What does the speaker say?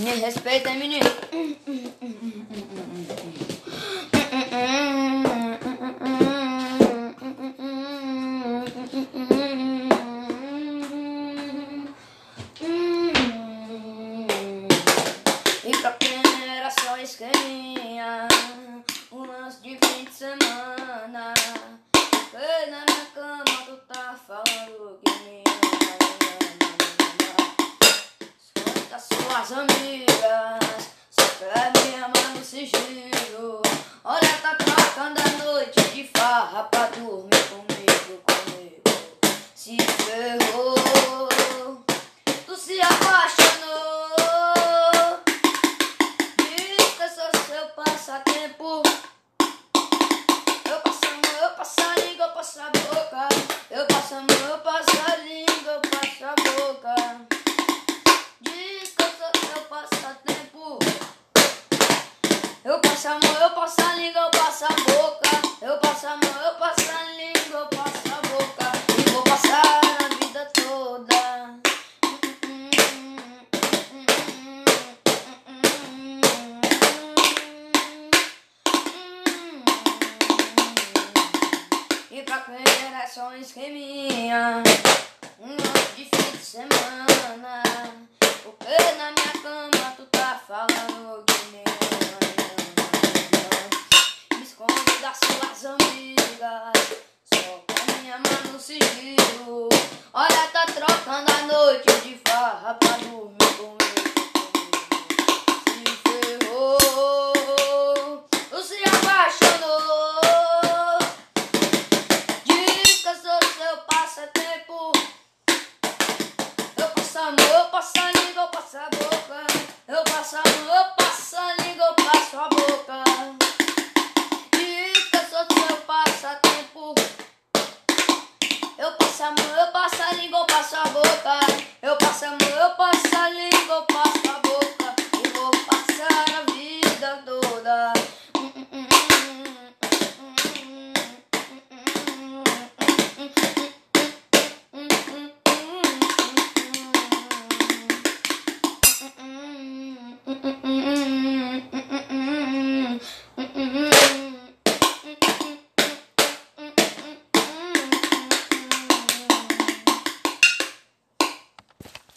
Me respeita, menino. E pra quem era só esqueminha, um lance de fim de semana. Suas amigas, só me amar no sigilo. Olha, tá trocando a noite de farra pra dormir comigo, comigo. Se ferrou, tu se apaixonou. Diz que eu sou seu passatempo. Eu passo a mão, eu passo a língua, eu passo a boca. Eu passo a mão, eu passo passo a mão, eu passo a língua, eu passo a boca. Eu passo a mão, eu passo a língua, eu passo a boca. E vou passar a vida toda. E pra quem era só um noite de fim de semana Porque na minha cama tu tá falando que me esconde das suas amigas Só pra me amar no sigilo Olha, tá trocando a noite de farra pra dormir comigo Se ferrou Tu se apaixonou Diz que seu passatempo. Eu passo a mão, eu passo a língua, eu passo a boca. Eu passo a mão, eu passo a língua, boca. Eu passo a mão, eu passo a língua, eu passo a boca. E vou passar a vida toda.